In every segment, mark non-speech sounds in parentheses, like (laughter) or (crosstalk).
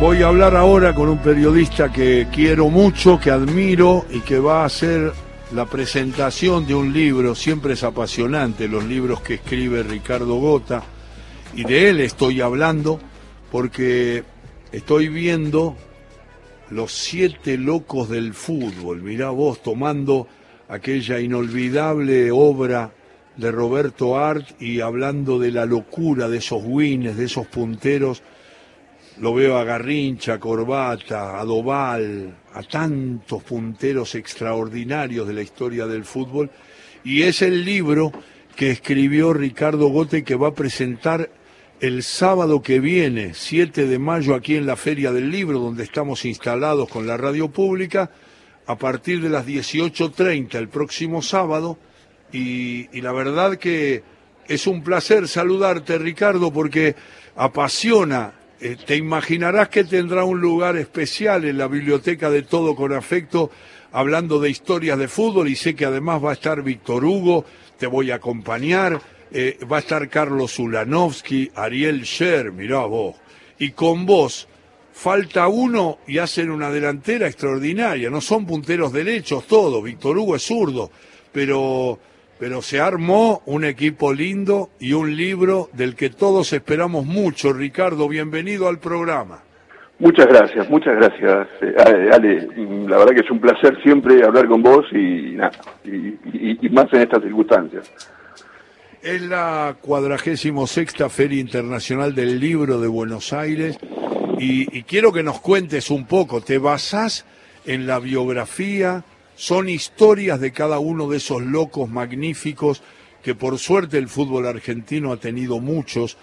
Voy a hablar ahora con un periodista que quiero mucho, que admiro y que va a hacer la presentación de un libro, siempre es apasionante los libros que escribe Ricardo Gota, y de él estoy hablando porque estoy viendo los siete locos del fútbol, mirá vos tomando aquella inolvidable obra de Roberto Art y hablando de la locura de esos wins, de esos punteros, lo veo a Garrincha, a Corbata, a Doval, a tantos punteros extraordinarios de la historia del fútbol, y es el libro que escribió Ricardo Gote que va a presentar el sábado que viene, 7 de mayo, aquí en la Feria del Libro, donde estamos instalados con la radio pública, a partir de las 18.30 el próximo sábado, y, y la verdad que es un placer saludarte, Ricardo, porque apasiona eh, te imaginarás que tendrá un lugar especial en la biblioteca de Todo con Afecto, hablando de historias de fútbol, y sé que además va a estar Víctor Hugo, te voy a acompañar, eh, va a estar Carlos Ulanovsky, Ariel Sher, mirá vos, y con vos falta uno y hacen una delantera extraordinaria, no son punteros derechos todos, Víctor Hugo es zurdo, pero pero se armó un equipo lindo y un libro del que todos esperamos mucho. Ricardo, bienvenido al programa. Muchas gracias, muchas gracias, eh, Ale. La verdad que es un placer siempre hablar con vos y, y, más en estas circunstancias. Es la cuadragésimo sexta Feria Internacional del Libro de Buenos Aires y, y quiero que nos cuentes un poco, ¿te basás en la biografía son historias de cada uno de esos locos magníficos que por suerte el fútbol argentino ha tenido muchos.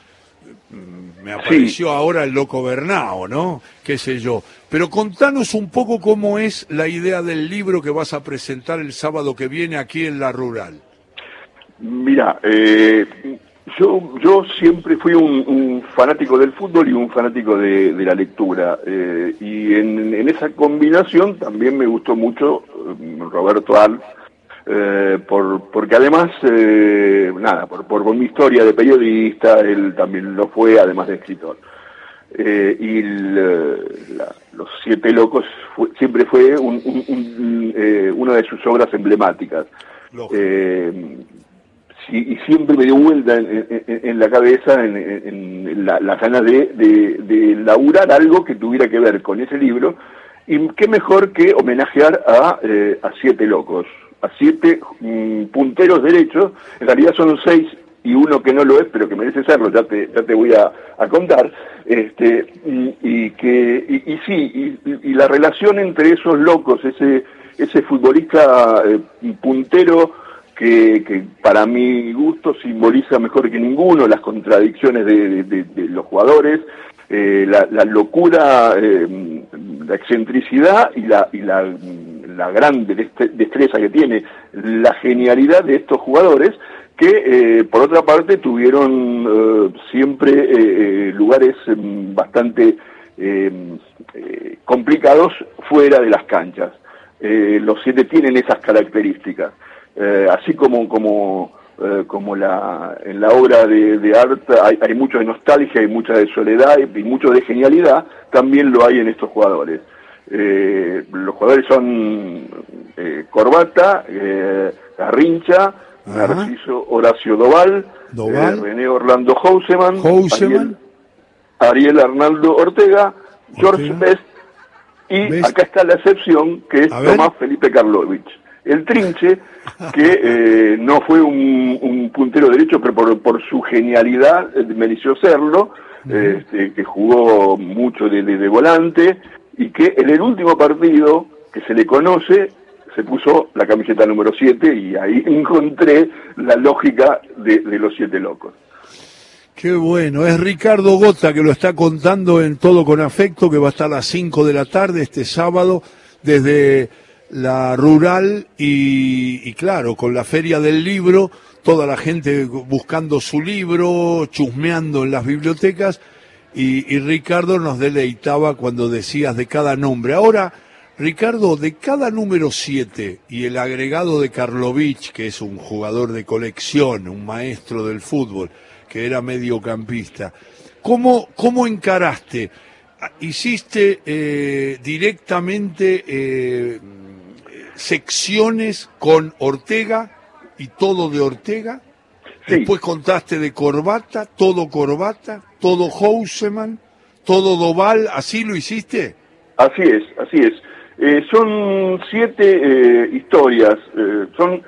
Mm, me apareció ahora el loco Bernao, ¿no? Qué sé yo. Pero contanos un poco cómo es la idea del libro que vas a presentar el sábado que viene aquí en La Rural. Mira, eh, yo, yo siempre fui un, fanático del fútbol y un fanático de, la lectura. Eh, y en, esa combinación también me gustó mucho eh, Roberto Al, eh, por, porque además, nada, por, por, mi historia de periodista, él también lo fue, además de escritor. y Los Siete Locos siempre fue una de sus obras emblemáticas y siempre me dio vuelta en, la cabeza en, la, ganas de, de, laburar algo que tuviera que ver con ese libro, y qué mejor que homenajear a, eh, a siete locos, a siete mm, punteros derechos, en realidad son seis y uno que no lo es, pero que merece serlo, ya te, ya te voy a, contar, este, y, que, y, sí, y, la relación entre esos locos, ese, ese futbolista eh, puntero, que, para mi gusto simboliza mejor que ninguno las contradicciones de, los jugadores, eh, la, locura, eh, la excentricidad y la, y gran destreza que tiene, la genialidad de estos jugadores que eh, por otra parte tuvieron siempre lugares em, bastante em, complicados fuera de las canchas. los siete tienen esas características. Eh, así como, como, eh, como la, en la obra de, de arte hay, hay, mucho de nostalgia, hay mucha de soledad y, mucho de genialidad, también lo hay en estos jugadores. Eh, los jugadores son Corbata, Garrincha, Narciso Horacio Doval, René Orlando Houseman, Ariel, Arnaldo Ortega, George Best, y acá está la excepción que es Tomás Felipe Karlovich el Trinche, que eh, no fue un, puntero derecho, pero por, su genialidad eh, mereció serlo, este, que jugó mucho de, volante y que en el último partido que se le conoce se puso la camiseta número 7 y ahí (laughs) encontré la lógica de, de los siete locos. Qué bueno, es Ricardo Gota que lo está contando en Todo con Afecto, que va a estar a las 5 de la tarde este sábado desde la rural y, claro, con la feria del libro, toda la gente buscando su libro, chusmeando en las bibliotecas y, Ricardo nos deleitaba cuando decías de cada nombre. Ahora, Ricardo, de cada número 7 y el agregado de Karlovich, que es un jugador de colección, un maestro del fútbol, que era mediocampista, ¿cómo, cómo encaraste hiciste eh, directamente eh, secciones con Ortega y todo de Ortega. Después contaste de Corbata, todo Corbata, todo Houseman, todo Doval, ¿así lo hiciste? Así es, así es. Eh, son siete eh, historias, eh, son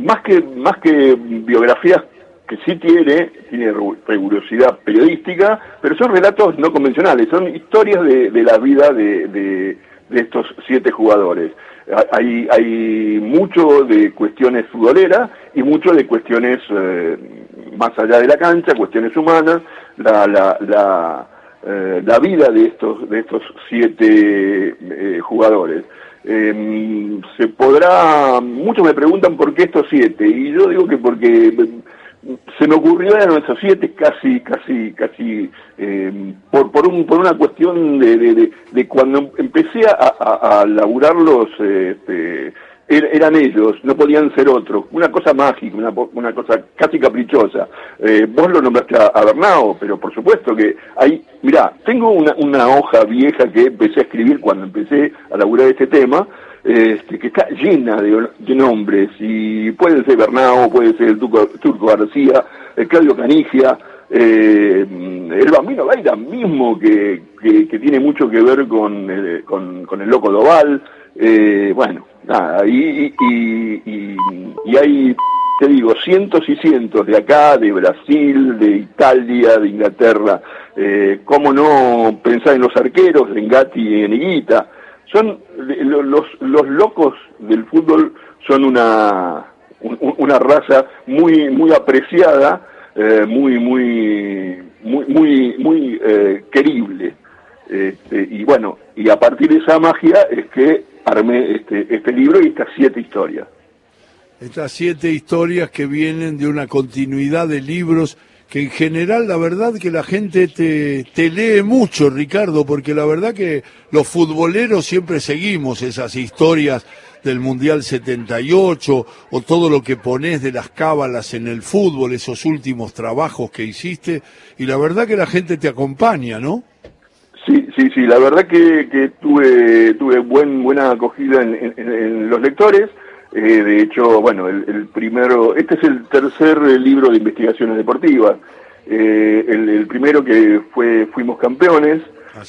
más que, más que biografías que sí tiene, tiene rigurosidad periodística, pero son relatos no convencionales, son historias de, la vida de, de, estos siete jugadores. Hay, hay mucho de cuestiones futboleras y mucho de cuestiones más allá de la cancha, cuestiones humanas, la, la, la eh, la vida de estos, de estos siete eh, jugadores. Em, se podrá, muchos me preguntan por qué estos siete, y yo digo que porque se me ocurrió eran esos siete casi, casi, casi, em, por, por, un, por una cuestión de, de, de, cuando empecé a, a, a laburarlos, este, Er, eran ellos, no podían ser otros. Una cosa mágica, una, una cosa casi caprichosa. Eh, vos lo nombraste a, Bernao, pero por supuesto que hay... Mirá, tengo una, hoja vieja que empecé a escribir cuando empecé a laburar este tema, este, que está llena de, nombres, y puede ser Bernao, puede ser el Turco, García, el Claudio Canigia, eh, el Bambino Gaira mismo, que, que, tiene mucho que ver con, eh, con, con el Loco Doval, eh, bueno, nada, y, y, hay, te digo, cientos y cientos de acá, de Brasil, de Italia, de Inglaterra, eh, cómo no pensar en los arqueros, en Gatti y en Higuita, son los, los locos del fútbol son una, una raza muy, muy apreciada, eh, muy, muy, muy, muy, muy eh, querible. Este, y bueno, y a partir de esa magia es que armé este, este libro y estas siete historias. Estas siete historias que vienen de una continuidad de libros que en general la verdad que la gente te, te lee mucho, Ricardo, porque la verdad que los futboleros siempre seguimos esas historias del Mundial 78 o todo lo que pones de las cábalas en el fútbol, esos últimos trabajos que hiciste, y la verdad que la gente te acompaña, ¿no? Sí, sí, la verdad que, tuve, tuve buen, buena acogida en, los lectores. Eh, de hecho, bueno, el, primero, este es el tercer libro de investigaciones deportivas. Eh, el, primero que fue Fuimos Campeones,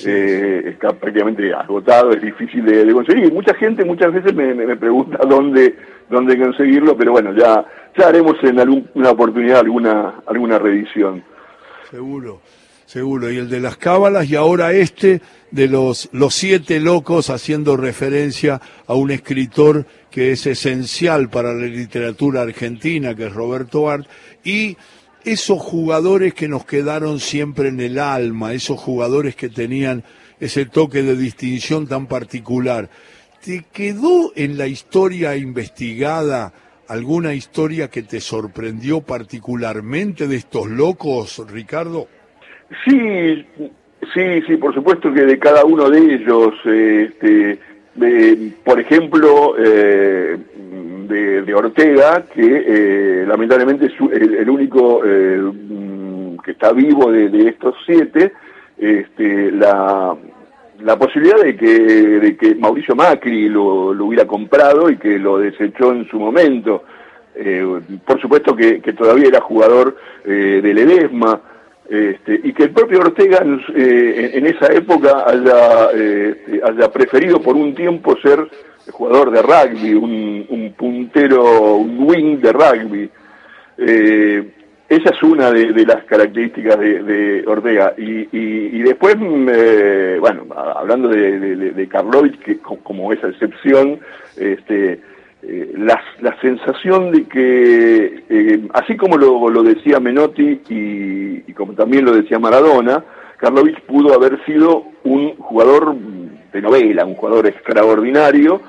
eh, está prácticamente agotado, es difícil de, conseguir. Mucha gente muchas veces me, pregunta dónde, dónde conseguirlo, pero bueno, ya, ya haremos en alguna oportunidad alguna, alguna reedición. Seguro. Seguro, y el de las cábalas y ahora este de los, los siete locos haciendo referencia a un escritor que es esencial para la literatura argentina, que es Roberto Art, y esos jugadores que nos quedaron siempre en el alma, esos jugadores que tenían ese toque de distinción tan particular. ¿Te quedó en la historia investigada alguna historia que te sorprendió particularmente de estos locos, Ricardo? Sí, sí, sí, por supuesto que de cada uno de ellos, este, por ejemplo, eh, de, Ortega, que eh, lamentablemente es el, único eh, que está vivo de, estos siete, este, la, posibilidad de que, de Mauricio Macri lo, hubiera comprado y que lo desechó en su momento. por supuesto que, que, todavía era jugador del Edesma, este, y que el propio Ortega eh, en, esa época eh, haya, preferido por un tiempo ser jugador de rugby, un, puntero, un wing de rugby. Eh, esa es una de, las características de, Ortega. Y, después, bueno, hablando de, de, Karlovich, que como esa excepción, este, eh, la, sensación de que, eh, así como lo, decía Menotti y, como también lo decía Maradona, Karlovich pudo haber sido un jugador de novela, un jugador extraordinario,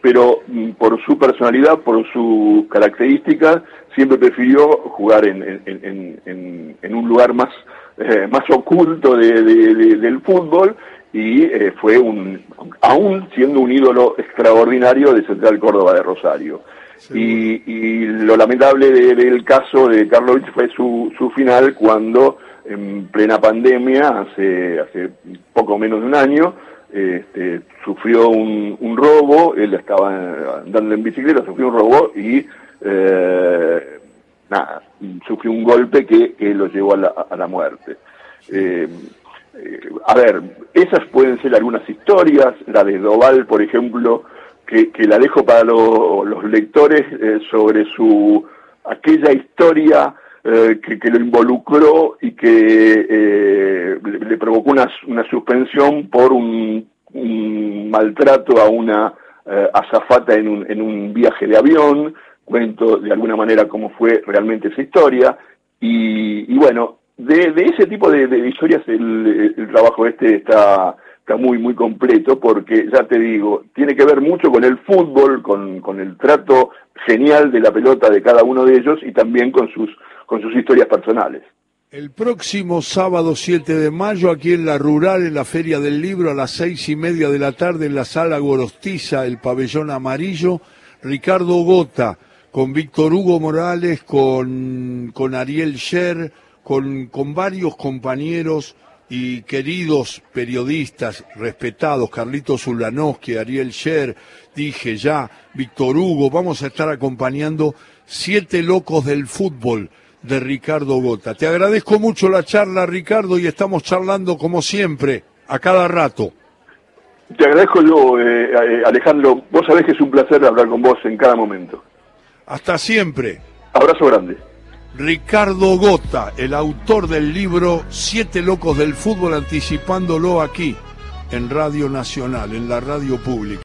pero mm, por su personalidad, por sus características, siempre prefirió jugar en, en, un lugar más, eh, más oculto del fútbol y eh, fue un, aún siendo un ídolo extraordinario de Central Córdoba de Rosario. Y, lo lamentable del caso de Karlovich fue su, su final cuando en plena pandemia, hace, hace poco menos de un año, este, sufrió un, robo, él estaba andando en bicicleta, sufrió un robo y eh, nada, sufrió un golpe que, lo llevó a la, muerte. Eh, eh, a ver, esas pueden ser algunas historias, la de Doval, por ejemplo, que, la dejo para los lectores sobre su aquella historia eh, que, lo involucró y que eh, le, provocó una, una, suspensión por un, maltrato a una eh, azafata en un, en un viaje de avión. Cuento de alguna manera cómo fue realmente esa historia. Y, bueno, de, ese tipo de, historias el, trabajo este está, está muy, muy completo porque, ya te digo, tiene que ver mucho con el fútbol, con, con el trato genial de la pelota de cada uno de ellos y también con sus con sus historias personales. El próximo sábado 7 de mayo, aquí en la Rural, en la Feria del Libro, a las seis y media de la tarde, en la Sala Gorostiza, el pabellón amarillo, Ricardo Gota, con Víctor Hugo Morales, con, con Ariel Sher, con, con varios compañeros y queridos periodistas respetados, Carlitos Ulanowski, Ariel Sher, dije ya, Víctor Hugo, vamos a estar acompañando siete locos del fútbol de Ricardo Gota. Te agradezco mucho la charla, Ricardo, y estamos charlando como siempre, a cada rato. Te agradezco yo, eh, eh, Alejandro. Vos sabés que es un placer hablar con vos en cada momento. Hasta siempre. Abrazo grande. Ricardo Gota, el autor del libro Siete Locos del Fútbol, anticipándolo aquí, en Radio Nacional, en la radio pública.